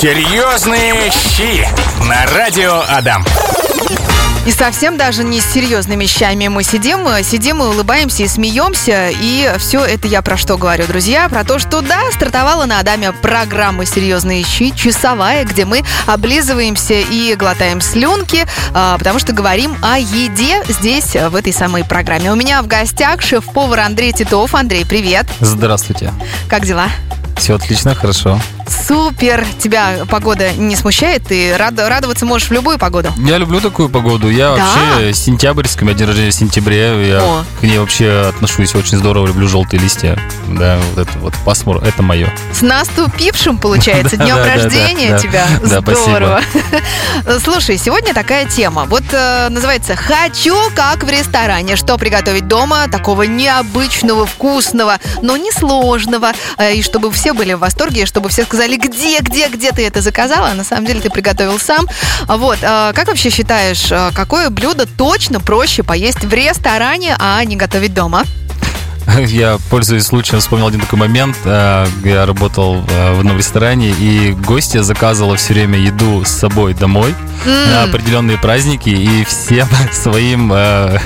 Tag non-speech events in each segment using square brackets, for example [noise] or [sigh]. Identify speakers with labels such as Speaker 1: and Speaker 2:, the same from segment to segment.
Speaker 1: Серьезные щи на радио Адам.
Speaker 2: И совсем даже не с серьезными щами мы сидим, сидим и улыбаемся и смеемся. И все это я про что говорю, друзья? Про то, что да, стартовала на Адаме программа «Серьезные щи», часовая, где мы облизываемся и глотаем слюнки, а, потому что говорим о еде здесь, в этой самой программе. У меня в гостях шеф-повар Андрей Титов. Андрей, привет.
Speaker 3: Здравствуйте.
Speaker 2: Как дела?
Speaker 3: Все отлично, хорошо.
Speaker 2: Супер! Тебя погода не смущает? Ты рад, радоваться можешь в любую погоду?
Speaker 3: Я люблю такую погоду. Я
Speaker 2: Да?
Speaker 3: вообще сентябрьская, у меня день рождения в сентябре. Я
Speaker 2: О.
Speaker 3: к ней вообще отношусь очень здорово, люблю желтые листья. Да, вот это вот пасмур, это мое.
Speaker 2: С наступившим, получается, [laughs] днем рождения тебя. Здорово. [laughs] Слушай, сегодня такая тема. Вот э, называется «Хочу, как в ресторане». Что приготовить дома такого необычного, вкусного, но не сложного. э, И чтобы все были в восторге, чтобы все сказали, где, где, где ты это заказала. А на самом деле ты приготовил сам. Вот. э, Как вообще считаешь, э, какое блюдо точно проще поесть в ресторане, а не готовить дома? [laughs]
Speaker 3: Я, пользуясь случаем, вспомнил один такой момент. Э, Я работал э, в одном ресторане, и гостья заказывала все время еду с собой домой на
Speaker 2: М.
Speaker 3: определенные праздники, и всем [laughs] своим [laughs] э,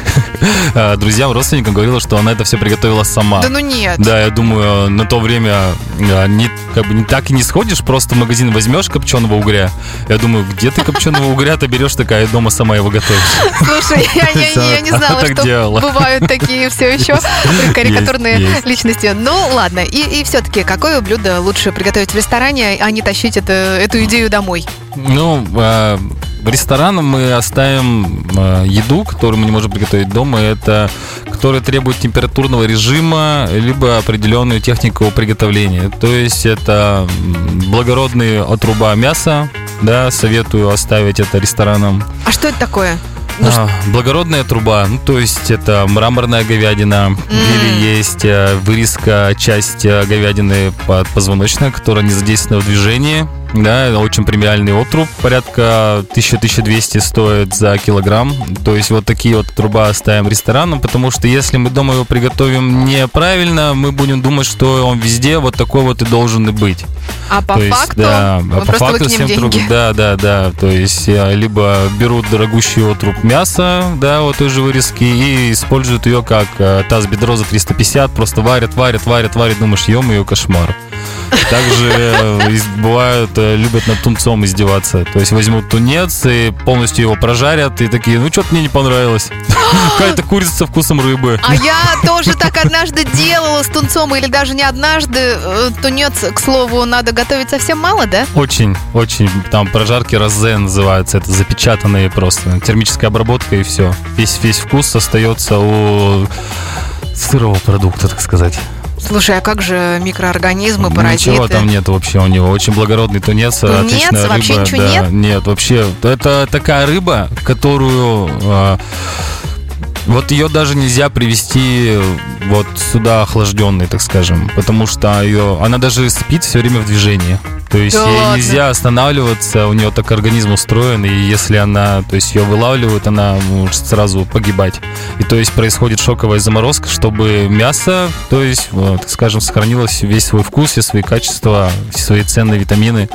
Speaker 3: друзьям, родственникам говорила, что она это все приготовила сама.
Speaker 2: Да ну нет.
Speaker 3: Да, я думаю, на то время не, как бы, не так и не сходишь, просто в магазин возьмешь копченого угря. Я думаю, где ты копченого угря-то берешь такая, дома сама его готовишь.
Speaker 2: Слушай, я, я- я- не знала, что
Speaker 3: делала.
Speaker 2: бывают такие все еще карикатурные
Speaker 3: есть.
Speaker 2: личности. Ну, ладно. И, и все-таки, какое блюдо лучше приготовить в ресторане, а не тащить это, эту идею домой?
Speaker 3: Ну, э, в ресторанах мы оставим э, еду, которую мы не можем приготовить дома. Это которая требует температурного режима, либо определенную технику приготовления. То есть это благородные отруба мяса, да, советую оставить это ресторанам.
Speaker 2: А что это такое? Ну,
Speaker 3: А, благородная труба, ну то есть это мраморная говядина или есть э, вырезка часть э, говядины под позвоночной, которая не задействована в движении. Да, очень премиальный отруб, порядка 1000-1200 стоит за килограмм. То есть вот такие вот труба оставим ресторанам, потому что если мы дома его приготовим неправильно, мы будем думать, что он везде вот такой вот и должен и быть.
Speaker 2: а по
Speaker 3: То есть,
Speaker 2: факту
Speaker 3: да,
Speaker 2: мы
Speaker 3: а по факту всем
Speaker 2: деньги.
Speaker 3: другу- да, да, да. То есть э, либо берут дорогущий отруб мяса, да, вот той же вырезки, и используют ее как э, таз бедро за 350, просто варят, варят, варят, варят, думаешь, ем ее кошмар. Также э, бывают, любят над тунцом издеваться. То есть возьмут тунец и полностью его прожарят, и такие, ну что-то мне не понравилось. [laughs] Какая-то курица со вкусом рыбы.
Speaker 2: А я тоже так однажды делала с тунцом, или даже не однажды. Э, Тунец, к слову, надо готовить совсем мало, да?
Speaker 3: Очень, очень. Там прожарки розе называются. Это запечатанные просто. Термическая обработка и все. Весь, весь вкус остается у сырого продукта, так сказать.
Speaker 2: Слушай, а как же микроорганизмы, паразиты?
Speaker 3: Ничего там нет вообще у него. Очень благородный тунец.
Speaker 2: Тунец?
Speaker 3: отличная
Speaker 2: Вообще
Speaker 3: рыба.
Speaker 2: ничего
Speaker 3: да,
Speaker 2: нет?
Speaker 3: Нет, вообще. Это такая рыба, которую... а, вот ее даже нельзя привезти вот сюда охлажденной, так скажем, потому что ее, она даже спит все время в движении. То есть
Speaker 2: Да
Speaker 3: ей
Speaker 2: ладно?
Speaker 3: нельзя останавливаться, у нее так организм устроен, и если она, то есть ее вылавливают, она может сразу погибать. И то есть происходит шоковая заморозка, чтобы мясо, то есть, вот, так скажем, сохранилось весь свой вкус, все свои качества, все свои ценные витамины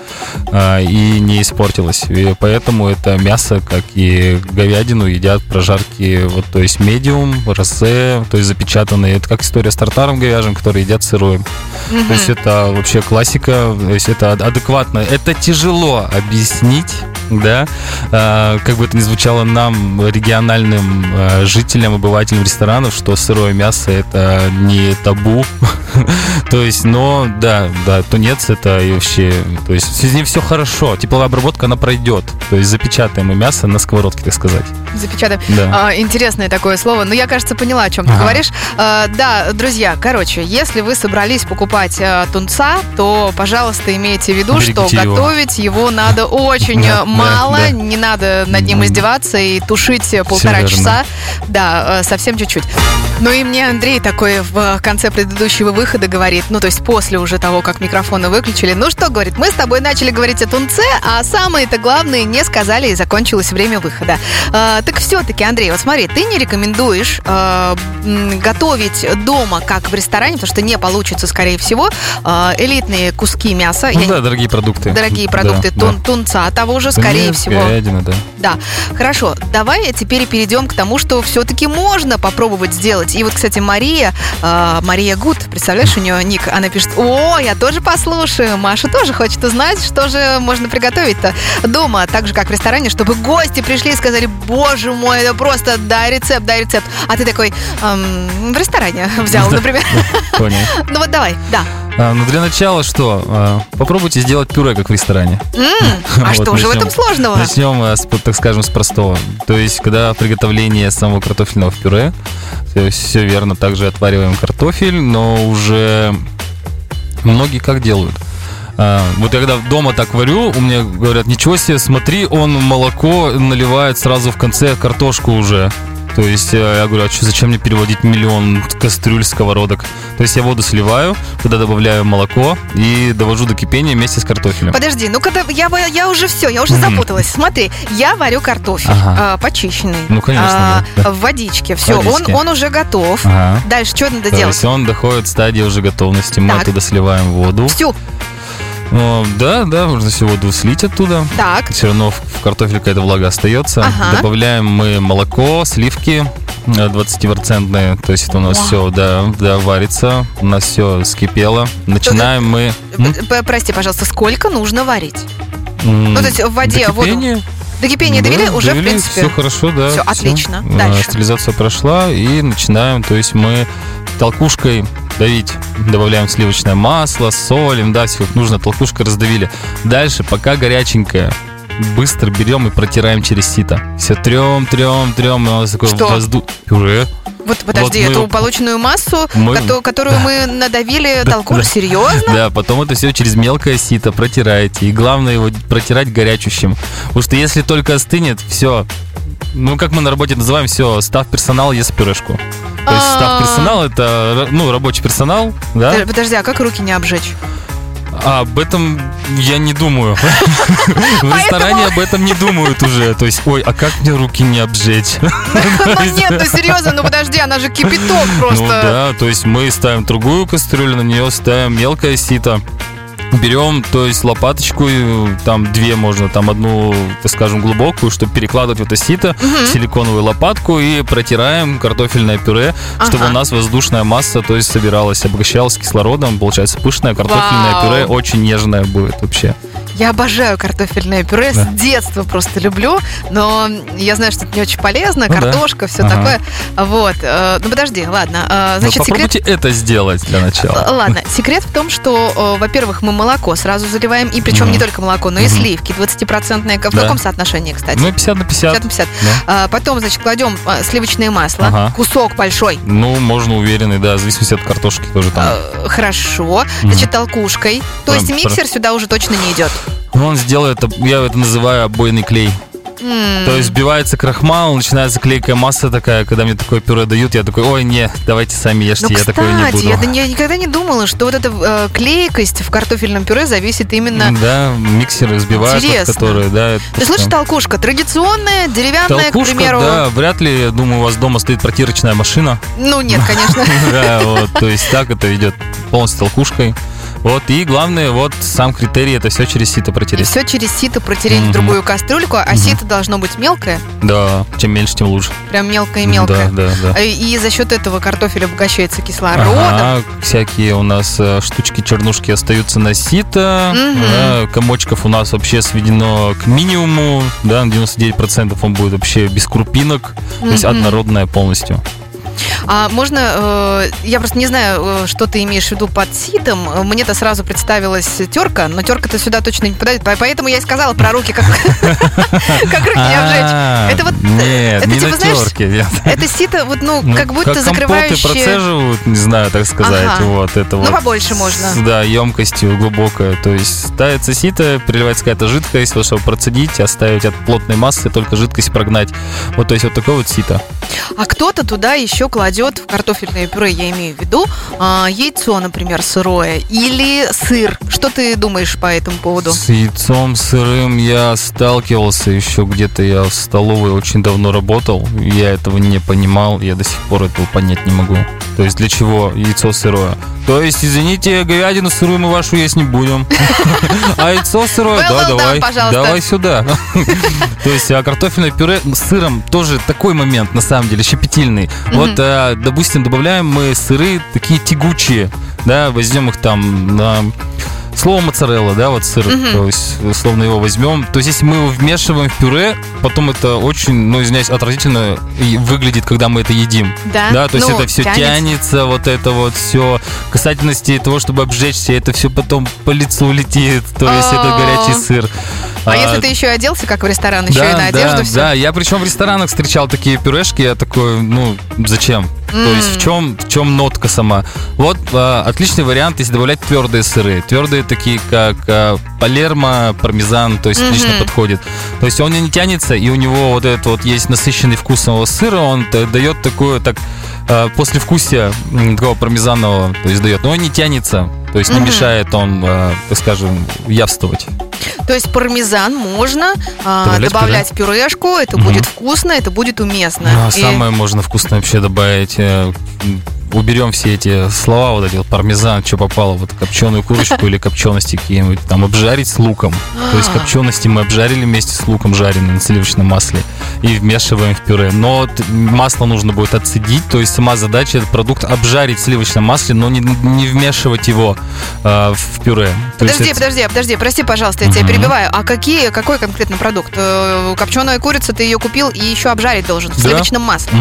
Speaker 3: а, и не испортилось. И поэтому это мясо, как и говядину, едят прожарки, вот, то есть медиум, росе, то есть запечатанные. Это как история с тартаром говяжьим, который едят сырым. То есть это вообще классика, то есть это ад- адекватно. Это тяжело объяснить, да, а, как бы это ни звучало нам, региональным а, жителям, обывателям ресторанов, что сырое мясо это не табу. [laughs] То есть, но да, да, тунец это и вообще, то есть с ним все хорошо, тепловая обработка она пройдет. То есть запечатаемое мясо на сковородке, так сказать.
Speaker 2: Запечатаем.
Speaker 3: Да.
Speaker 2: А, интересное такое слово. Но я, кажется, поняла, о чем ты
Speaker 3: Ага.
Speaker 2: говоришь. А, да, друзья, короче, если вы собрались покупать а, тунца, то, пожалуйста, имейте в виду,
Speaker 3: Берегите
Speaker 2: что
Speaker 3: его.
Speaker 2: готовить его надо [laughs] очень
Speaker 3: Да.
Speaker 2: мало,
Speaker 3: да.
Speaker 2: не надо над ним издеваться и тушить полтора часа. Да, э, совсем чуть-чуть. Ну и мне Андрей такой в конце предыдущего выхода говорит, ну то есть после уже того, как микрофоны выключили, ну что, говорит, мы с тобой начали говорить о тунце, а самые-то главные не сказали и закончилось время выхода. Э, так все-таки, Андрей, вот смотри, ты не рекомендуешь э, м, готовить дома, как в ресторане, потому что не получится, скорее всего, э, элитные куски мяса.
Speaker 3: Ну
Speaker 2: Я
Speaker 3: да, дорогие продукты.
Speaker 2: дорогие
Speaker 3: Да,
Speaker 2: продукты
Speaker 3: да.
Speaker 2: тун- тунца того же, скорее
Speaker 3: Тунец,
Speaker 2: всего.
Speaker 3: говядина, да.
Speaker 2: Да, хорошо. Давай теперь перейдем к тому, что все-таки можно попробовать сделать. И вот, кстати, Мария, э, Мария Гуд, представляешь, у нее ник, она пишет, о, я тоже послушаю. Маша тоже хочет узнать, что же можно приготовить-то дома, так же, как в ресторане, чтобы гости пришли и сказали, боже мой, это просто дай рецепт, дай рецепт. А ты такой, «Эм, в ресторане [laughs] взял, например.
Speaker 3: Понял. [laughs]
Speaker 2: Ну вот давай, да.
Speaker 3: А, ну для начала что? А, попробуйте сделать пюре, как в ресторане.
Speaker 2: М, А [laughs]
Speaker 3: Вот
Speaker 2: что же в этом сложного?
Speaker 3: Начнем, э, с, так скажем, с простого. То есть, когда приготовление самого картофельного в пюре, есть все верно, также отвариваем картофель, но уже многие как делают? А, вот я когда дома так варю, у меня говорят, ничего себе, смотри, он молоко наливает сразу в конце картошку уже. То есть э, я говорю, а чё, зачем мне переводить миллион кастрюль, сковородок? То есть я воду сливаю, туда добавляю молоко и довожу до кипения вместе с картофелем.
Speaker 2: Подожди, ну когда я, я уже все, я уже
Speaker 3: Мгм.
Speaker 2: запуталась. Смотри, я варю картофель,
Speaker 3: Ага.
Speaker 2: а, почищенный.
Speaker 3: Ну, конечно,
Speaker 2: а,
Speaker 3: да.
Speaker 2: В водичке. Все, он,
Speaker 3: водичке.
Speaker 2: он уже готов.
Speaker 3: Ага.
Speaker 2: Дальше что надо
Speaker 3: То
Speaker 2: делать?
Speaker 3: есть он доходит стадии уже готовности. Мы
Speaker 2: Так.
Speaker 3: оттуда сливаем воду.
Speaker 2: Всю.
Speaker 3: О, да, да, можно всю воду слить оттуда.
Speaker 2: Так.
Speaker 3: Все равно в, в картофеле какая-то влага остается.
Speaker 2: Ага.
Speaker 3: Добавляем мы молоко, сливки э, 20-процентные. То есть это у нас
Speaker 2: Вау.
Speaker 3: все, да, да, варится. У нас все скипело. Начинаем мы...
Speaker 2: п- Прости, пожалуйста, сколько нужно варить? Ну, то есть в воде воду. До кипения
Speaker 3: Да,
Speaker 2: довели? Уже, в
Speaker 3: довели,
Speaker 2: принципе.
Speaker 3: Все хорошо, да.
Speaker 2: Всё,
Speaker 3: всё.
Speaker 2: отлично.
Speaker 3: Э,
Speaker 2: Дальше.
Speaker 3: Стерилизация прошла и начинаем, то есть мы толкушкой давить. Добавляем сливочное масло, солим, да, все как нужно, толкушкой раздавили. Дальше, пока горяченькое, быстро берем и протираем через сито. Все трем, трем, трем, у нас такой
Speaker 2: Что?
Speaker 3: возду... Пюре.
Speaker 2: Вот подожди,
Speaker 3: Вот мы-
Speaker 2: эту полученную массу,
Speaker 3: Мы-
Speaker 2: кото- которую мы надавили толку.
Speaker 3: да.
Speaker 2: Серьезно?
Speaker 3: Да, потом это все через мелкое сито протираете. И главное его протирать горячущим. Потому что если только остынет, все. Ну, как мы на работе называем, все, став персонал ест пюрешку. То есть
Speaker 2: А.
Speaker 3: став персонал это, ну, рабочий персонал, да?
Speaker 2: Подожди, а как руки не обжечь?
Speaker 3: А об этом я не думаю. В ресторане об этом не думают уже. То есть, ой, а как мне руки не обжечь? [laughs]
Speaker 2: Ну нет, ну серьезно, ну подожди, она же кипяток
Speaker 3: Ну
Speaker 2: просто.
Speaker 3: да, то есть мы ставим другую кастрюлю, на нее ставим мелкое сито. Берем, то есть лопаточку, и там две можно, там одну, так скажем, глубокую, чтобы перекладывать в это сито, силиконовую лопатку и протираем картофельное пюре, чтобы
Speaker 2: Ага.
Speaker 3: у нас воздушная масса, то есть собиралась, обогащалась кислородом, получается пышное картофельное
Speaker 2: Вау.
Speaker 3: пюре, очень нежное будет вообще.
Speaker 2: Я обожаю картофельное пюре,
Speaker 3: Да.
Speaker 2: с детства просто люблю, но я знаю, что это не очень полезно,
Speaker 3: Ну да.
Speaker 2: картошка, все
Speaker 3: Ага.
Speaker 2: такое. Вот, э, ну подожди, ладно. э,
Speaker 3: Но
Speaker 2: Значит, секрет...
Speaker 3: попробуйте это сделать для начала.
Speaker 2: Э, Ладно, секрет в том, что, во-первых, мы молоко сразу заливаем, и причем
Speaker 3: Мгм.
Speaker 2: не только молоко, но и
Speaker 3: Мгм.
Speaker 2: сливки 20-процентные. В
Speaker 3: Да.
Speaker 2: каком соотношении, кстати?
Speaker 3: Ну, 50 на 50.
Speaker 2: 50 на 50.
Speaker 3: Да.
Speaker 2: Потом, значит, кладем сливочное масло,
Speaker 3: Ага.
Speaker 2: кусок большой.
Speaker 3: Ну, можно уверенный, да, в зависимости от картошки тоже там.
Speaker 2: Хорошо. Значит, толкушкой. То есть миксер сюда уже точно не идет.
Speaker 3: Он сделает, я это называю обойный клей.
Speaker 2: М.
Speaker 3: То есть сбивается крахмал, начинается клейкая масса такая, когда мне такое пюре дают, я такой, ой, не, давайте сами ешьте,
Speaker 2: Ну,
Speaker 3: я
Speaker 2: кстати,
Speaker 3: такое не буду.
Speaker 2: я, я никогда не думала, что вот эта э, клейкость в картофельном пюре зависит именно...
Speaker 3: Да, миксеры сбивают,
Speaker 2: Интересно.
Speaker 3: которые, да.
Speaker 2: Ты слышишь,
Speaker 3: просто-
Speaker 2: толкушка традиционная, деревянная, к
Speaker 3: Толкушка,
Speaker 2: примеру.
Speaker 3: да, вряд ли, я думаю, у вас дома стоит протирочная машина.
Speaker 2: Ну, нет, конечно. [laughs]
Speaker 3: Да, вот, то есть так это идет полностью толкушкой. Вот, и главное, вот сам критерий, это все через сито
Speaker 2: И
Speaker 3: протереть.
Speaker 2: все через сито протереть в
Speaker 3: Мгм.
Speaker 2: другую кастрюльку, а
Speaker 3: Мгм.
Speaker 2: сито должно быть мелкое,
Speaker 3: Да, чем меньше, тем лучше.
Speaker 2: прям мелкое-мелкое.
Speaker 3: Да, да, да.
Speaker 2: И и за счет этого картофель обогащается кислородом.
Speaker 3: Ага, всякие у нас э, штучки, чернушки остаются на сито.
Speaker 2: Мгм.
Speaker 3: Да, комочков у нас вообще сведено к минимуму. Да, на 99% он будет вообще без крупинок. То есть однородное полностью.
Speaker 2: А можно, э, я просто не знаю, э, что ты имеешь в виду под ситом. Мне-то сразу представилась терка, но терка-то сюда точно не попадает. По- Поэтому я и сказала про руки, как, [laughs] руки не
Speaker 3: А,
Speaker 2: обжечь. Это вот, э,
Speaker 3: Нет,
Speaker 2: это
Speaker 3: не
Speaker 2: типа,
Speaker 3: на
Speaker 2: знаешь,
Speaker 3: терке. [laughs]
Speaker 2: Это сито, вот, ну,
Speaker 3: Ну,
Speaker 2: как будто закрывающее...
Speaker 3: процеживают, не знаю, так сказать, вот это
Speaker 2: Ну,
Speaker 3: вот.
Speaker 2: побольше можно.
Speaker 3: Да, емкостью глубокая. То есть ставится сито, приливается какая-то жидкость, вот чтобы процедить, оставить от плотной массы, только жидкость прогнать. Вот, то есть вот такое вот сито.
Speaker 2: А кто-то туда еще кладет в картофельное пюре, я имею в виду, а, яйцо, например, сырое или сыр. Что ты думаешь по этому поводу?
Speaker 3: С яйцом сырым я сталкивался еще где-то, я в столовой очень давно работал, я этого не понимал, я до сих пор этого понять не могу. То есть для чего яйцо сырое? То есть, извините, говядину сырую мы вашу есть не будем. [laughs] А яйцо сырое, да, давай, давай сюда. [laughs] То есть, а картофельное пюре с сыром тоже такой момент, на самом деле, щепетильный. Вот, а, допустим, добавляем мы сыры такие тягучие, да, возьмем их там на Слово моцарелла, да, вот сыр,
Speaker 2: Мгм.
Speaker 3: то есть, условно его возьмем. То есть, если мы его вмешиваем в пюре, потом это очень, ну, извиняюсь, отвратительно и выглядит, когда мы это едим.
Speaker 2: Да,
Speaker 3: Да, то есть
Speaker 2: Ну,
Speaker 3: это все тянется. вот это вот все. Касательности того, чтобы обжечься, это все потом по лицу летит. То есть это горячий сыр.
Speaker 2: А, если ты еще оделся, как в ресторан, еще
Speaker 3: да,
Speaker 2: и на одежду
Speaker 3: да,
Speaker 2: все?
Speaker 3: да, я причем в ресторанах встречал такие пюрешки, я такой, ну, зачем? То есть в чем, в чем нотка сама? Вот а, отличный вариант, если добавлять твердые сыры. Твердые такие, как а, палермо, пармезан, то есть
Speaker 2: Мгм.
Speaker 3: отлично подходит. То есть он не тянется, и у него вот этот вот есть насыщенный вкус самого сыра, он дает такое, так, а, послевкусие такого пармезанового, то есть дает. Но он не тянется, то есть не
Speaker 2: Мгм.
Speaker 3: мешает он, а, так скажем, явствовать.
Speaker 2: То есть пармезан можно а,
Speaker 3: Добавлять
Speaker 2: добавлять в пюрешку, это
Speaker 3: Мгм.
Speaker 2: будет вкусно, это будет уместно.
Speaker 3: Ну, а
Speaker 2: И-
Speaker 3: самое можно вкусное вообще добавить. Уберем все эти слова, вот эти вот пармезан, что попало, вот копченую курочку или копчености какие-нибудь, там обжарить с луком. То есть
Speaker 2: А.
Speaker 3: копчености мы обжарили вместе с луком жареным на сливочном масле и вмешиваем в пюре. Но масло нужно будет отцедить, то есть сама задача этот продукт обжарить в сливочном масле, но не, не вмешивать его э, в пюре. То есть
Speaker 2: Подожди,
Speaker 3: это-
Speaker 2: подожди, подожди, прости, пожалуйста, я тебя перебиваю. А какие, какой конкретно продукт? Э, Копченая курица, ты ее купил и еще обжарить должен в
Speaker 3: Да.
Speaker 2: сливочном масле.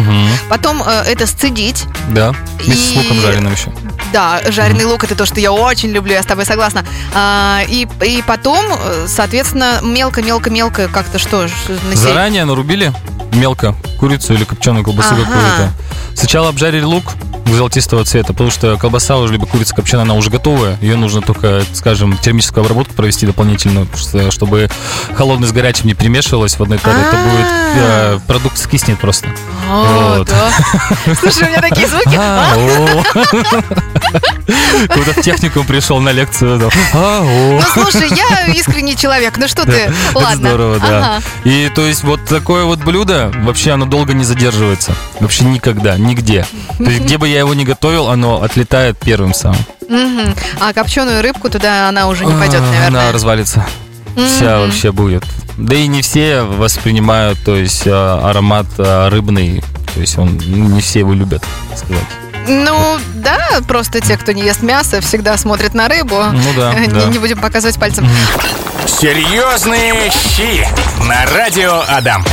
Speaker 2: Потом э, это сцедить.
Speaker 3: Да, вместе с
Speaker 2: И-
Speaker 3: луком жареным еще.
Speaker 2: Да, жареный лук это то, что я очень люблю, я с тобой согласна. А, и, и потом, э, соответственно, мелко-мелко-мелко как-то что? ж, на сей-
Speaker 3: Заранее нарубили мелко курицу или копченую колбасу
Speaker 2: Ага.
Speaker 3: какую-то. Сначала обжарили лук золотистого цвета, потому что колбаса уже, либо курица копченая, она уже готовая. Ее нужно только, скажем, термическую обработку провести дополнительно, что- чтобы холодный с горячим не перемешивалось в одной таре. Это будет э, продукт скиснет просто.
Speaker 2: А,
Speaker 3: Вот.
Speaker 2: да. Слушай, у меня такие звуки. [laughs]
Speaker 3: О. Куда в техникум пришел на лекцию. там, а.
Speaker 2: Ну, слушай, я искренний человек, ну что ты,
Speaker 3: Это
Speaker 2: ладно.
Speaker 3: здорово, да.
Speaker 2: Ага.
Speaker 3: И то есть вот такое вот блюдо, вообще оно долго не задерживается. Вообще никогда, нигде. То есть где бы я его не готовил, оно отлетает первым самым.
Speaker 2: А копченую рыбку туда она уже не пойдет,
Speaker 3: А,
Speaker 2: наверное.
Speaker 3: Она развалится. Вся вообще будет. Да и не все воспринимают, то есть а, аромат рыбный. То есть он ну, не все его любят, сказать.
Speaker 2: Ну, да, просто те, кто не ест мясо, всегда смотрят на рыбу.
Speaker 3: Ну да,
Speaker 2: Не,
Speaker 3: да.
Speaker 2: не будем показывать пальцем.
Speaker 1: Серьезные щи на радио Адам.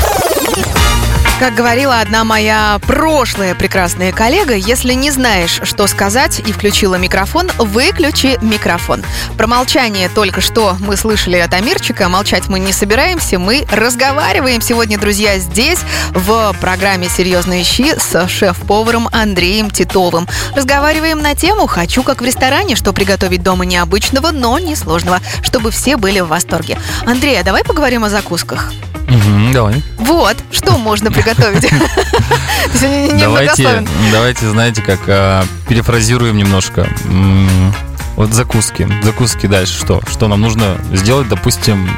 Speaker 2: Как говорила одна моя прошлая прекрасная коллега, если не знаешь, что сказать и включила микрофон, выключи микрофон. Про молчание только что мы слышали от Амирчика. Молчать мы не собираемся, мы разговариваем сегодня, друзья, здесь, в программе «Серьезные щи» с шеф-поваром Андреем Титовым. Разговариваем на тему «Хочу, как в ресторане, что приготовить дома необычного, но несложного, чтобы все были в восторге». Андрей, а давай поговорим о закусках.
Speaker 3: Мгм, давай.
Speaker 2: Вот, что можно приготовить. [laughs]
Speaker 3: Давайте, давайте, знаете, как а, перефразируем немножко. Вот закуски. Закуски дальше что? Что нам нужно сделать, допустим,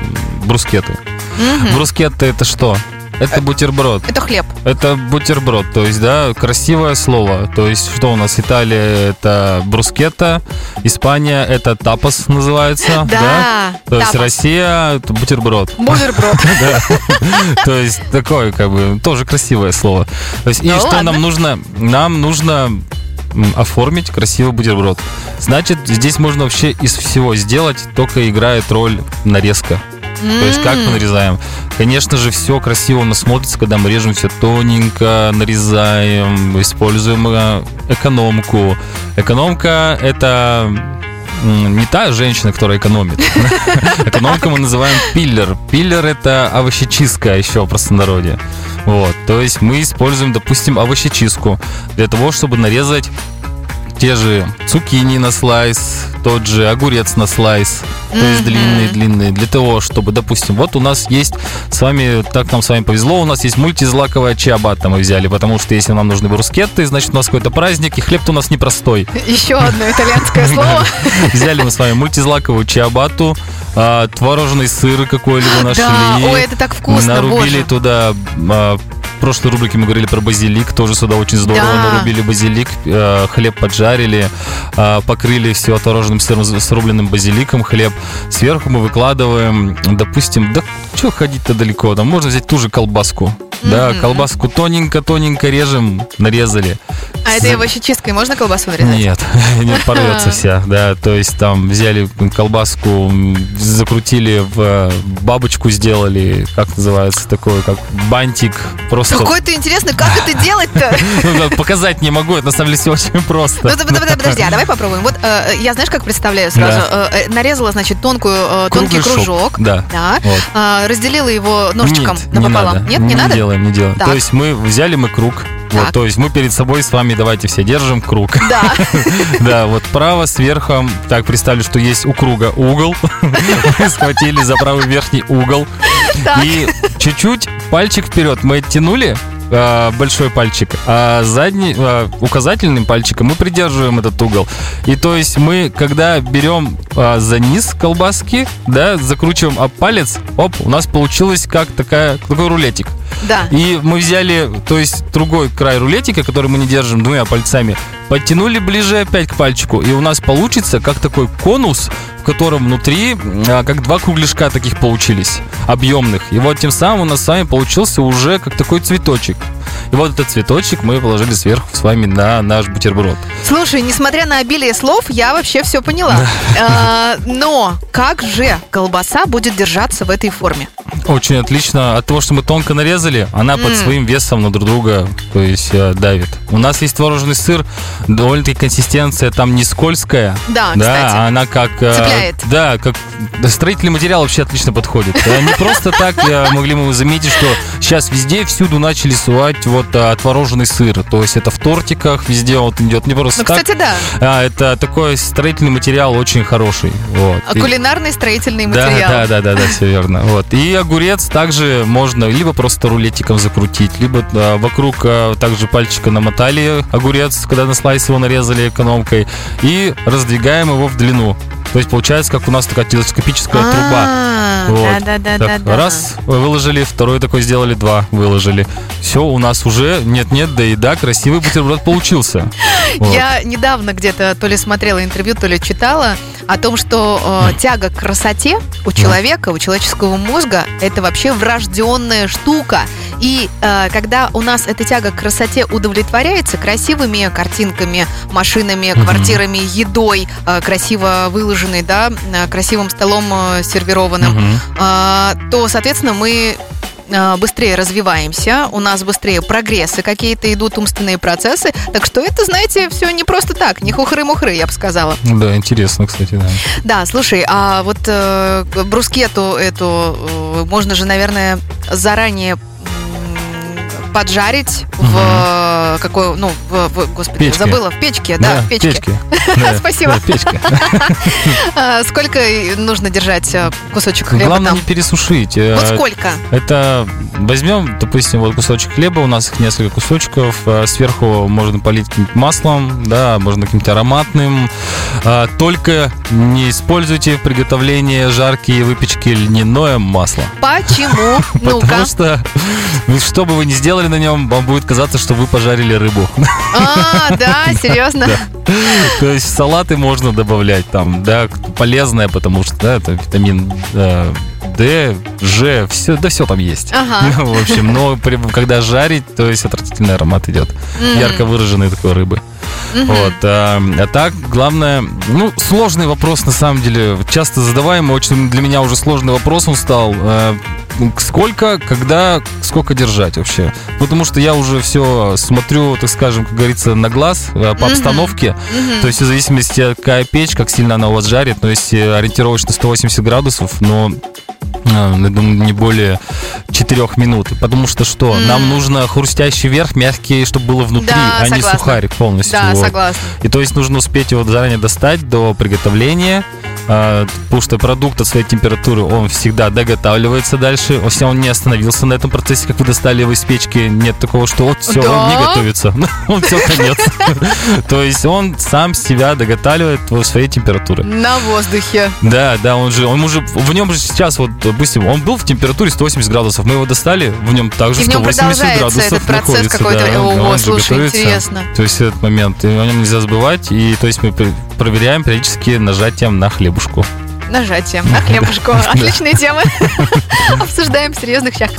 Speaker 3: брускеты.
Speaker 2: Мгм.
Speaker 3: Брускетты это что? Это бутерброд.
Speaker 2: Это хлеб.
Speaker 3: Это бутерброд, то есть, да, красивое слово. То есть, что у нас? Италия это брускетта, Испания это тапос называется, да? То есть. Россия это бутерброд.
Speaker 2: Бутерброд. [laughs]
Speaker 3: То есть такое, как бы, тоже красивое слово. То есть, и что нам нужно? Нам нужно оформить красивый бутерброд. Значит, здесь можно вообще из всего сделать, только играет роль нарезка. То есть как мы нарезаем? Конечно же, все красиво у нас смотрится, когда мы режем все тоненько, нарезаем, используем э, экономку. Экономка – это не та женщина, которая экономит. [laughs] Экономка мы называем пиллер. Пиллер – это овощечистка еще в простонародье. Вот, то есть мы используем, допустим, овощечистку для того, чтобы нарезать те же цукини на слайс, тот же огурец на слайс, то есть длинные-длинные, для того, чтобы, допустим, вот у нас есть с вами, так нам с вами повезло, у нас есть мультизлаковая чиабатта мы взяли, потому что если нам нужны брускетты, значит у нас какой-то праздник, и хлеб у нас непростой.
Speaker 2: Еще одно итальянское слово. [laughs]
Speaker 3: Взяли мы с вами мультизлаковую чиабатту, а, творожный сыр какой-либо нашли.
Speaker 2: Ой, это так вкусно,
Speaker 3: Нарубили туда а, прошлой рубрике мы говорили про базилик, тоже сюда очень здорово
Speaker 2: Да.
Speaker 3: нарубили базилик, э, хлеб поджарили, а, покрыли все творожным сыром с рубленным базиликом хлеб. Сверху мы выкладываем, допустим, да что ходить-то далеко, там можно взять ту же колбаску. Да,
Speaker 2: Мгм.
Speaker 3: колбаску тоненько-тоненько режем, нарезали.
Speaker 2: А это
Speaker 3: За-
Speaker 2: овощечисткой можно колбасу нарезать?
Speaker 3: нет, [laughs] нет, порвется вся, да, то есть там взяли колбаску, закрутили в э, бабочку сделали, как называется такое, как бантик, просто
Speaker 2: Какой ты интересный, как это делать-то? [laughs]
Speaker 3: Ну, показать не могу, это на самом деле все очень
Speaker 2: Ну,
Speaker 3: просто.
Speaker 2: да, подожди, а [laughs] давай попробуем. Вот э, я знаешь, как представляю сразу? Э, э, нарезала, значит, тонкую, э, тонкий кружок.
Speaker 3: да.
Speaker 2: А, разделила его ножичком напополам. Нет, не, надо?
Speaker 3: делаем, не делаем. То есть мы взяли мы круг, вот,
Speaker 2: Так.
Speaker 3: то есть мы перед собой с вами давайте все держим круг.
Speaker 2: Да. [laughs]
Speaker 3: Да, вот право сверху, так представлю, что есть у круга угол, мы схватили за правый верхний угол и чуть-чуть пальчик вперед мы оттянули, а, большой пальчик, а задний, а, указательным пальчиком мы придерживаем этот угол. И то есть мы, когда берем а, за низ колбаски, да, закручиваем об палец, оп, у нас получилось как такая, такой рулетик.
Speaker 2: Да.
Speaker 3: И мы взяли, то есть другой край рулетика, который мы не держим двумя пальцами, подтянули ближе опять к пальчику, и у нас получится как такой конус, в котором внутри а, как два кругляшка таких получились, объемных. И вот тем самым у нас с вами получился уже как такой цветочек. И вот этот цветочек мы положили сверху с вами на наш бутерброд.
Speaker 2: Слушай, несмотря на обилие слов, я вообще все поняла. А, но как же колбаса будет держаться в этой форме?
Speaker 3: Очень отлично. От того, что мы тонко нарезали, она под
Speaker 2: М.
Speaker 3: своим весом на друг друга, то есть э, давит. У нас есть творожный сыр, довольно-таки консистенция там не скользкая.
Speaker 2: Да,
Speaker 3: Да,
Speaker 2: кстати.
Speaker 3: она как... э,
Speaker 2: Цепляет.
Speaker 3: Да, как строительный материал вообще отлично подходит. Э, Не просто так э, могли мы заметить, что сейчас везде всюду начали сувать вот творожный сыр. То есть это в тортиках, везде вот идет не просто
Speaker 2: Ну,
Speaker 3: так.
Speaker 2: кстати, да.
Speaker 3: А, это такой строительный материал очень хороший. Вот.
Speaker 2: А Кулинарный строительный материал.
Speaker 3: да, да, да, да, все верно. Вот. И огурец также можно либо просто рулетиком закрутить, либо а, вокруг а, также пальчика намотали огурец, когда на слайс его нарезали экономкой, и раздвигаем его в длину. То есть получается, как у нас такая телескопическая труба.
Speaker 2: А,
Speaker 3: Вот.
Speaker 2: Да, да, да,
Speaker 3: Так,
Speaker 2: да, да.
Speaker 3: раз выложили, второй такой сделали, два выложили. Все, у нас уже нет-нет, да и да, красивый бутерброд получился. Вот. [laughs]
Speaker 2: Я недавно где-то то ли смотрела интервью, то ли читала о том, что э, тяга к красоте у человека, у человеческого мозга, это вообще врожденная штука. И э, когда у нас эта тяга к красоте удовлетворяется красивыми картинками, машинами,
Speaker 3: Мгм.
Speaker 2: квартирами, едой, э, красиво выложенной, да, э, красивым столом э, сервированным,
Speaker 3: Мгм.
Speaker 2: а, то, соответственно, мы быстрее развиваемся, у нас быстрее прогрессы какие-то идут, умственные процессы. Так что это, знаете, все не просто так, не хухры-мухры, я бы сказала.
Speaker 3: Да, интересно, кстати, да.
Speaker 2: Да, слушай, а вот э, брускету эту э, можно же, наверное, заранее поджарить в э, какой, ну, в, в- господи,
Speaker 3: Печке.
Speaker 2: забыла, в печке, да, в печке. [laughs] Да, Спасибо.
Speaker 3: Да, печке.
Speaker 2: А, [laughs] сколько нужно держать э, кусочек хлеба
Speaker 3: Главное
Speaker 2: там?
Speaker 3: не пересушить. Э,
Speaker 2: Вот сколько?
Speaker 3: Это возьмем, допустим, вот кусочек хлеба, у нас их несколько кусочков, э, сверху можно полить каким-нибудь маслом, да, можно каким-то ароматным. Только не используйте в приготовлении жарки и выпечки льняное масло.
Speaker 2: Почему? [laughs] Ну-ка.
Speaker 3: Потому что, ну, что бы вы ни сделали на нем, вам будет казаться, что вы пожарили рыбу.
Speaker 2: А, да, серьезно?
Speaker 3: То есть в салаты можно добавлять там, да, полезное, потому что, да, это витамин э, D, Ж, все, да все там есть.
Speaker 2: Ага. [laughs]
Speaker 3: В общем, но при- когда жарить, то есть отвратительный аромат идет. Ярко выраженной такой рыбы.
Speaker 2: Мгм.
Speaker 3: Вот. А, а так, главное, ну, сложный вопрос, на самом деле, часто задаваемый, очень для меня уже сложный вопрос он стал. Э, сколько, когда, сколько держать вообще. Потому что я уже все смотрю, так скажем, как говорится, на глаз, э, по обстановке.
Speaker 2: Мгм.
Speaker 3: То есть в зависимости, какая печь, как сильно она у вас жарит, но если ориентировочно 180 градусов, но не более 4 минут. Потому что что?
Speaker 2: М.
Speaker 3: Нам нужно хрустящий верх, мягкий, чтобы было внутри,
Speaker 2: Да,
Speaker 3: а не
Speaker 2: согласна.
Speaker 3: сухарик полностью.
Speaker 2: Да,
Speaker 3: вот.
Speaker 2: согласна.
Speaker 3: И то есть нужно успеть его заранее достать до приготовления, а, потому что продукт от своей температуры, он всегда доготавливается дальше. Если он не остановился на этом процессе, как вы достали его из печки, нет такого, что вот все, он не
Speaker 2: Да?
Speaker 3: готовится. [laughs] Он все, конец. [laughs] То есть он сам себя доготавливает до своей температуры.
Speaker 2: На воздухе.
Speaker 3: Да, да, он же, он уже, в нем же сейчас, вот, допустим, он был в температуре 180 градусов, мы его достали, в нем также
Speaker 2: И в нем
Speaker 3: 180
Speaker 2: продолжается
Speaker 3: градусов
Speaker 2: этот процесс
Speaker 3: находится,
Speaker 2: какой-то.
Speaker 3: да,
Speaker 2: О, слушай,
Speaker 3: готовится.
Speaker 2: интересно.
Speaker 3: То есть этот момент, о нем нельзя забывать, и то есть мы проверяем периодически нажатием на хлебушку.
Speaker 2: Нажатием на хлебушку. [laughs] Отличные темы. [laughs] Обсуждаем в серьезных щах.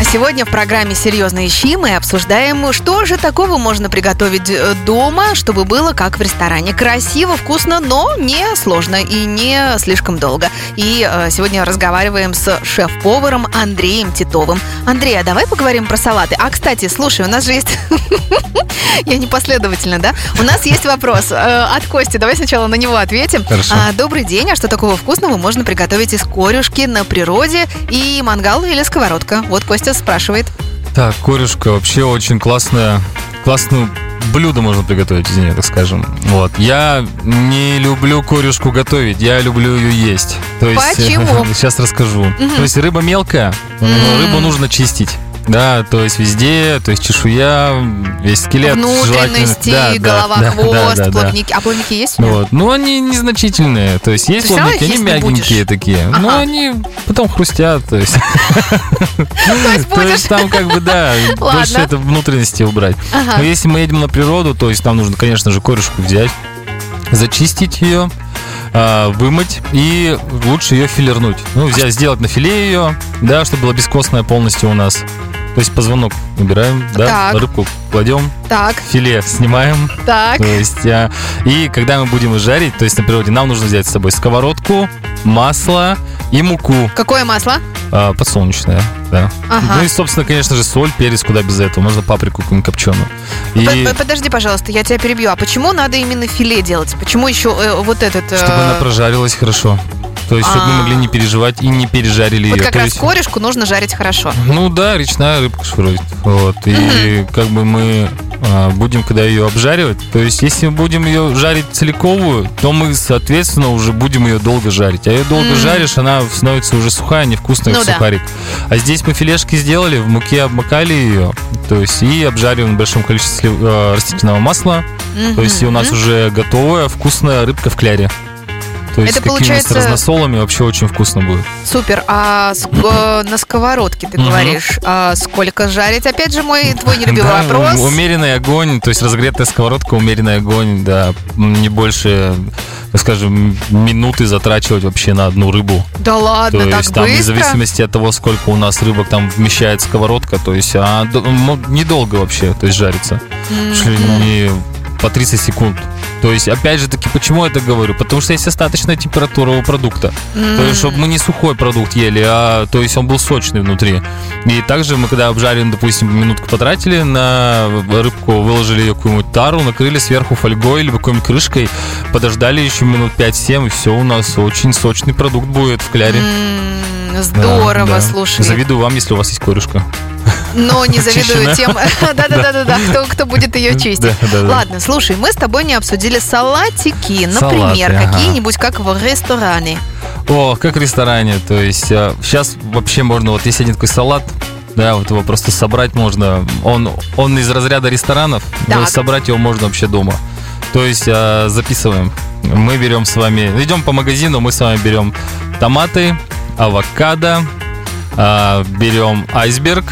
Speaker 2: А сегодня в программе «Серьезные щи» мы обсуждаем, что же такого можно приготовить э, дома, чтобы было как в ресторане. Красиво, вкусно, но не сложно и не слишком долго. И э, сегодня разговариваем с шеф-поваром Андреем Титовым. Андрей, а давай поговорим про салаты. А, кстати, слушай, у нас же есть... [laughs] Я непоследовательно, да? У нас есть вопрос э, от Кости. Давай сначала на него ответим.
Speaker 3: Хорошо.
Speaker 2: А, добрый день. А что такого вкусного можно приготовить из корюшки на природе и мангал или сковородка? Вот Костя спрашивает.
Speaker 3: Так, корюшка вообще очень классная, классную блюдо можно приготовить из нее, так скажем. Вот. Я не люблю корюшку готовить, я люблю ее есть. То есть,
Speaker 2: Почему? [laughs]
Speaker 3: Сейчас расскажу. То есть рыба мелкая, но рыбу нужно чистить. Да, то есть везде, то есть чешуя, весь скелет.
Speaker 2: Внутренности,
Speaker 3: да,
Speaker 2: голова, [laughs]
Speaker 3: да,
Speaker 2: хвост,
Speaker 3: да, да,
Speaker 2: плавники. А плавники есть? у меня?
Speaker 3: Вот. Ну, они незначительные. То есть есть
Speaker 2: равно
Speaker 3: плавники, они мягенькие такие. Но
Speaker 2: Ага.
Speaker 3: они потом хрустят. То есть, [laughs]
Speaker 2: То
Speaker 3: то там как бы, да, [laughs] больше это внутренности убрать. Но если мы едем на природу, то есть нам нужно, конечно же, корешку взять, зачистить ее, а, вымыть и лучше ее филернуть. Ну, взять, сделать на филе ее, да, чтобы была бескостная полностью у нас. То есть позвонок убираем, да,
Speaker 2: Так.
Speaker 3: рыбку кладем,
Speaker 2: Так,
Speaker 3: филе снимаем,
Speaker 2: так.
Speaker 3: то есть, а, и когда мы будем их жарить, то есть на природе, нам нужно взять с собой сковородку, масло и муку
Speaker 2: Какое масло?
Speaker 3: а, подсолнечное, да.
Speaker 2: Ага.
Speaker 3: Ну и, собственно, конечно же, соль, перец, куда без этого. Можно паприку какую-нибудь копченую. И
Speaker 2: Подожди, пожалуйста, я тебя перебью. А почему надо именно филе делать? Почему еще э, вот этот... э,
Speaker 3: чтобы она прожарилась хорошо. То есть, чтобы
Speaker 2: А.
Speaker 3: мы могли не переживать и не пережарили
Speaker 2: Вот
Speaker 3: ее.
Speaker 2: как
Speaker 3: То
Speaker 2: раз
Speaker 3: есть,
Speaker 2: корешку нужно жарить хорошо.
Speaker 3: Ну да, речная рыбка швырять. Вот. И как бы мы а, будем, когда ее обжаривать, то есть если мы будем ее жарить целиковую, то мы, соответственно, уже будем ее долго жарить. А ее долго
Speaker 2: М.
Speaker 3: жаришь, она становится уже сухая, невкусная,
Speaker 2: Ну
Speaker 3: как
Speaker 2: да.
Speaker 3: сухарик. А здесь мы филешки сделали, в муке обмакали ее, то есть и обжариваем в большом количестве э, растительного масла. То есть и у нас уже готовая вкусная рыбка в кляре. То есть
Speaker 2: Это
Speaker 3: с
Speaker 2: получается-
Speaker 3: с разносолами вообще очень вкусно будет.
Speaker 2: Супер. А ск- на сковородке ты говоришь, а сколько жарить? Опять же, мой твой [laughs] нелюбимый вопрос.
Speaker 3: Умеренный огонь, то есть разогретая сковородка, умеренный огонь, да, м, не больше, скажем, минуты затрачивать вообще на одну рыбу.
Speaker 2: Да ладно,
Speaker 3: то
Speaker 2: так
Speaker 3: есть там в зависимости от того, сколько у нас рыбок там вмещает сковородка, то есть до- мо- недолго вообще, то есть жарится. Не по 30 секунд. То есть, опять же таки, почему я это говорю? Потому что есть остаточная температура у продукта. То есть, чтобы мы не сухой продукт ели, а то есть он был сочный внутри. И также мы, когда обжарили, допустим, минутку потратили на рыбку, выложили ее какую-нибудь тару, накрыли сверху фольгой или какой-нибудь крышкой, подождали еще минут 5-7, и все, у нас очень сочный продукт будет в кляре. Да,
Speaker 2: Здорово,
Speaker 3: да.
Speaker 2: слушай.
Speaker 3: Завидую вам, если у вас есть корюшка.
Speaker 2: Но не [laughs] завидую тем, [laughs] [laughs] да-да-да, кто, кто будет ее чистить.
Speaker 3: Да, да, да.
Speaker 2: Ладно, слушай, мы с тобой не обсудили салатики,
Speaker 3: Салаты,
Speaker 2: например,
Speaker 3: ага.
Speaker 2: какие-нибудь, как в ресторане.
Speaker 3: О, как в ресторане. То есть сейчас вообще можно, вот есть один такой салат, да, вот его просто собрать можно. Он, он из разряда ресторанов, но
Speaker 2: Так.
Speaker 3: собрать его можно вообще дома. То есть э, записываем. Мы берем с вами, идем по магазину, мы с вами берем томаты, авокадо, а, берем айсберг,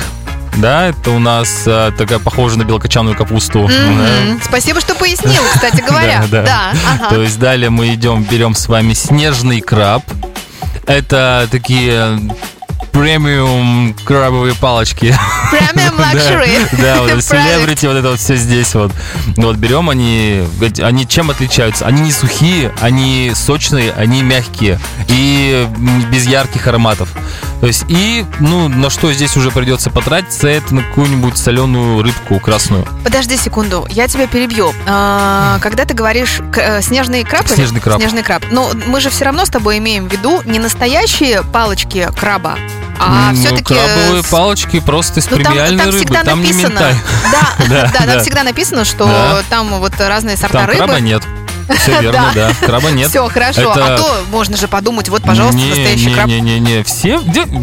Speaker 3: да, это у нас а, такая похожа на белокочанную капусту.
Speaker 2: Мгм. Спасибо, что пояснил, кстати [laughs] говоря.
Speaker 3: Да, да.
Speaker 2: Да, ага.
Speaker 3: То есть далее мы идем, берем с вами снежный краб. Это такие премиум крабовые палочки.
Speaker 2: Премиум [laughs] luxury.
Speaker 3: Да, вот [laughs] селебрити, вот это вот все здесь вот. Ну Вот берем они, они чем отличаются? Они не сухие, они сочные, они мягкие и без ярких ароматов. То есть и, ну, на что здесь уже придется потратиться, это на какую-нибудь соленую рыбку красную.
Speaker 2: Подожди секунду, я тебя перебью. А, когда ты говоришь э, снежный краб?
Speaker 3: Снежный краб.
Speaker 2: Снежный краб. Ну, мы же все равно с тобой имеем в виду не настоящие палочки краба, а
Speaker 3: ну,
Speaker 2: все-таки...
Speaker 3: крабовые палочки просто из
Speaker 2: Ну, там,
Speaker 3: премиальной
Speaker 2: там
Speaker 3: рыбы,
Speaker 2: всегда
Speaker 3: там не ментай.
Speaker 2: да, [laughs]
Speaker 3: Да,
Speaker 2: да, там
Speaker 3: да.
Speaker 2: всегда написано, что там вот разные сорта
Speaker 3: Там
Speaker 2: рыбы.
Speaker 3: краба нет. Все [laughs] верно, да. Краба нет.
Speaker 2: Все хорошо,
Speaker 3: Это-
Speaker 2: а то можно же подумать, вот, пожалуйста, настоящий
Speaker 3: не,
Speaker 2: краб.
Speaker 3: Не, не, не, все.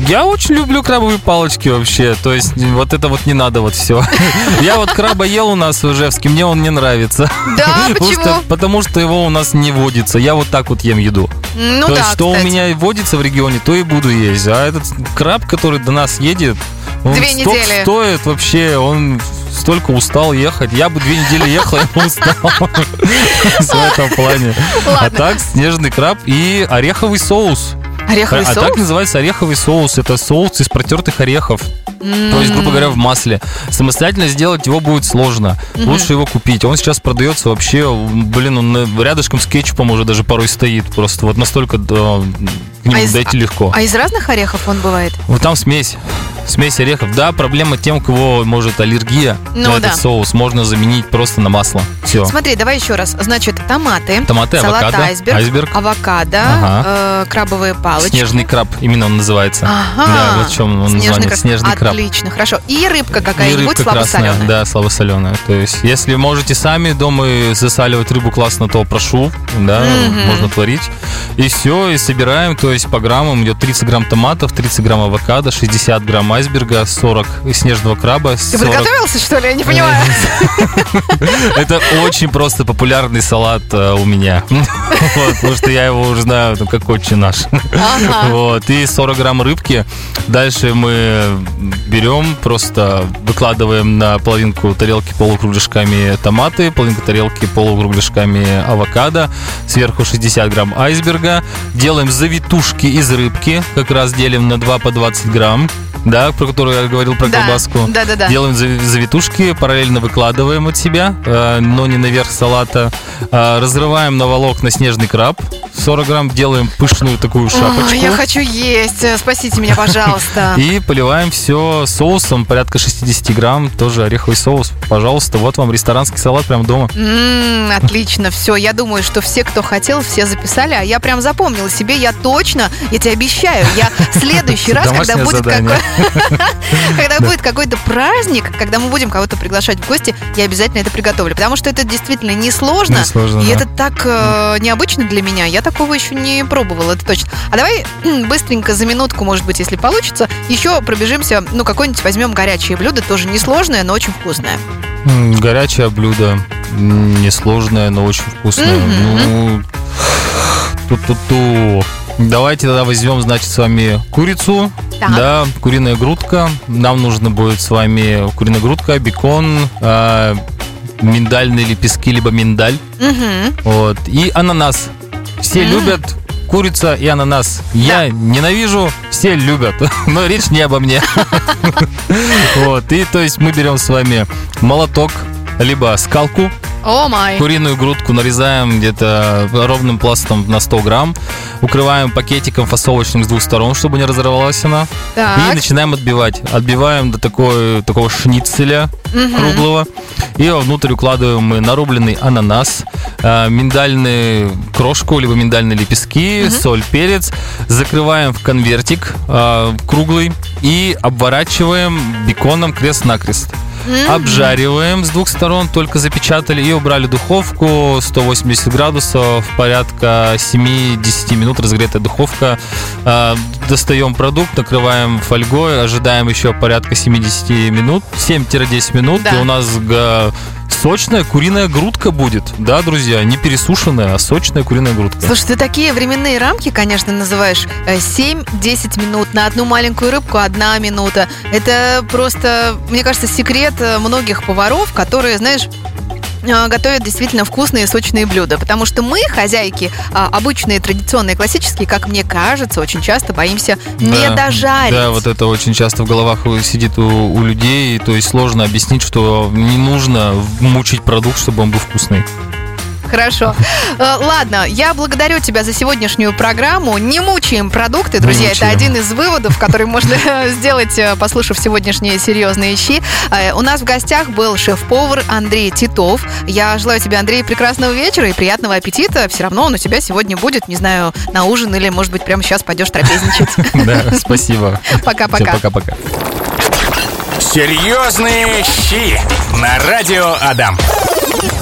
Speaker 3: Я очень люблю крабовые палочки вообще. То есть вот это вот не надо вот все. [laughs] Я вот краба ел у нас в Ижевске, мне он не нравится.
Speaker 2: Да, [laughs] почему?
Speaker 3: потому что его у нас не водится. Я вот так вот ем еду.
Speaker 2: Ну
Speaker 3: то
Speaker 2: да,
Speaker 3: есть, что
Speaker 2: кстати.
Speaker 3: у меня водится в регионе, то и буду есть. А этот краб, который до нас едет, он
Speaker 2: Две недели.
Speaker 3: стоит вообще, он столько устал ехать. Я бы две недели ехал, и устал. [laughs] В этом плане. А так, снежный краб и ореховый соус.
Speaker 2: Ореховый
Speaker 3: а
Speaker 2: соус?
Speaker 3: так называется ореховый соус. Это соус из протертых орехов. То есть, грубо говоря, в масле. Самостоятельно сделать его будет сложно. Лучше его купить. Он сейчас продается вообще, блин, он рядышком с кетчупом уже даже порой стоит. Просто вот настолько да, к нему
Speaker 2: А из-
Speaker 3: дойти легко.
Speaker 2: А из разных орехов он бывает?
Speaker 3: Вот там смесь. Смесь орехов. Да, проблема тем, у кого может аллергия
Speaker 2: Ну
Speaker 3: на
Speaker 2: да.
Speaker 3: этот соус. Можно заменить просто на масло. Все.
Speaker 2: Смотри, давай еще раз. Значит, томаты,
Speaker 3: Томаты,
Speaker 2: салат
Speaker 3: авокадо,
Speaker 2: айсберг,
Speaker 3: айсберг.
Speaker 2: авокадо,
Speaker 3: Ага.
Speaker 2: э, крабовые палочки.
Speaker 3: Снежный краб, именно он называется.
Speaker 2: Ага.
Speaker 3: Да, вот в чем он
Speaker 2: Снежный
Speaker 3: название.
Speaker 2: краб.
Speaker 3: Снежный краб.
Speaker 2: Отлично, хорошо. И рыбка какая-нибудь
Speaker 3: рыбка красная,
Speaker 2: слабосоленая.
Speaker 3: да, слабосоленая. То есть, если можете сами дома засаливать рыбу классно, то прошу, да,
Speaker 2: Мгм.
Speaker 3: можно творить. И все, и собираем, то есть по граммам идет 30 грамм томатов, 30 грамм авокадо, 60 грамм айсберга, 40 снежного краба,
Speaker 2: Ты
Speaker 3: 40
Speaker 2: подготовился, что ли? Я не понимаю. [laughs]
Speaker 3: Это очень просто популярный салат э, у меня. [laughs] Потому что я его уже знаю, как отче наш. [laughs] Вот, и 40 грамм рыбки. Дальше мы берем, просто выкладываем на половинку тарелки полукругляшками томаты, половинку тарелки полукругляшками авокадо, сверху 60 грамм айсберга. Делаем завитушки из рыбки, как раз делим на 2 по 20 грамм. Да, про которую я говорил про
Speaker 2: Да,
Speaker 3: колбаску.
Speaker 2: да-да-да.
Speaker 3: Делаем зави- завитушки, параллельно выкладываем от себя, э, но не наверх салата. Э, Разрываем на волокна снежный краб. 40 грамм делаем пышную такую шапочку.
Speaker 2: я хочу есть. Э, Спасите меня, пожалуйста. [laughs]
Speaker 3: И поливаем все соусом, порядка 60 грамм, тоже ореховый соус. Пожалуйста, вот вам ресторанский салат прямо дома.
Speaker 2: М, отлично, все. Я думаю, что все, кто хотел, все записали, а я прям запомнила себе. Я точно, я тебе обещаю, я в следующий [laughs] раз, когда будет какой- [laughs] когда будет какой-то праздник, когда мы будем кого-то приглашать в гости, я обязательно это приготовлю, потому что это действительно несложно. И это так э, необычно для меня. Я такого еще не пробовала, это точно. А давай [clears throat] быстренько за минутку, может быть, если получится, еще пробежимся, ну, какое-нибудь возьмем горячее блюдо, тоже несложное, но очень вкусное.
Speaker 3: Горячее блюдо, несложное, но очень вкусное. Ну, ту-ту-ту. Давайте тогда возьмем, значит, с вами курицу,
Speaker 2: Так.
Speaker 3: да, куриная грудка. Нам нужно будет с вами куриная грудка, бекон, а, миндальные лепестки, либо миндаль,
Speaker 2: Мгм.
Speaker 3: вот, и ананас. Все
Speaker 2: М.
Speaker 3: любят курица и ананас. Я ненавижу, все любят, [laughs] но речь не обо мне. [laughs] Вот, и то есть мы берем с вами молоток, либо скалку,
Speaker 2: О май.
Speaker 3: куриную грудку нарезаем где-то ровным пластом на 100 грамм, укрываем пакетиком фасовочным с двух сторон, чтобы не разорвалась она, и
Speaker 2: Так.
Speaker 3: начинаем отбивать. Отбиваем до такой, такого шницеля
Speaker 2: Мгм.
Speaker 3: круглого, и внутрь укладываем мы нарубленный ананас, э, миндальную крошку, либо миндальные лепестки, соль, перец, закрываем в конвертик э, круглый и обворачиваем беконом крест-накрест. Обжариваем с двух сторон, только запечатали и убрали духовку 180 градусов, порядка 7-10 минут разогретая духовка. А, Достаем продукт, накрываем фольгой, ожидаем еще порядка 70 минут, 7-10 минут,
Speaker 2: Да.
Speaker 3: и у нас сочная куриная грудка будет. Да, друзья, не пересушенная, а сочная куриная грудка.
Speaker 2: Слушай, ты такие временные рамки, конечно, называешь. Э, 7-10 минут на одну маленькую рыбку, одна минута. Это просто, мне кажется, секрет э, многих поваров, которые, знаешь, э, готовят действительно вкусные сочные блюда. Потому что мы, хозяйки, а, обычные, традиционные, классические, как мне кажется, очень часто боимся не
Speaker 3: Да,
Speaker 2: дожарить.
Speaker 3: Да, вот это очень часто в головах сидит у, у людей, то есть сложно объяснить, что не нужно мучить продукт, чтобы он был вкусный.
Speaker 2: Хорошо. Э, Ладно, я благодарю тебя за сегодняшнюю программу. Не мучаем продукты, друзья. Это один из выводов, который можно [laughs] сделать, э, послушав сегодняшние серьезные щи. Э, У нас в гостях был шеф-повар Андрей Титов. Я желаю тебе, Андрей, прекрасного вечера и приятного аппетита. Все равно он у тебя сегодня будет, не знаю, на ужин или, может быть, прямо сейчас пойдешь трапезничать. [laughs]
Speaker 3: Да, спасибо. [laughs]
Speaker 2: Пока-пока.
Speaker 3: Пока-пока.
Speaker 1: Серьезные щи на радио Адам.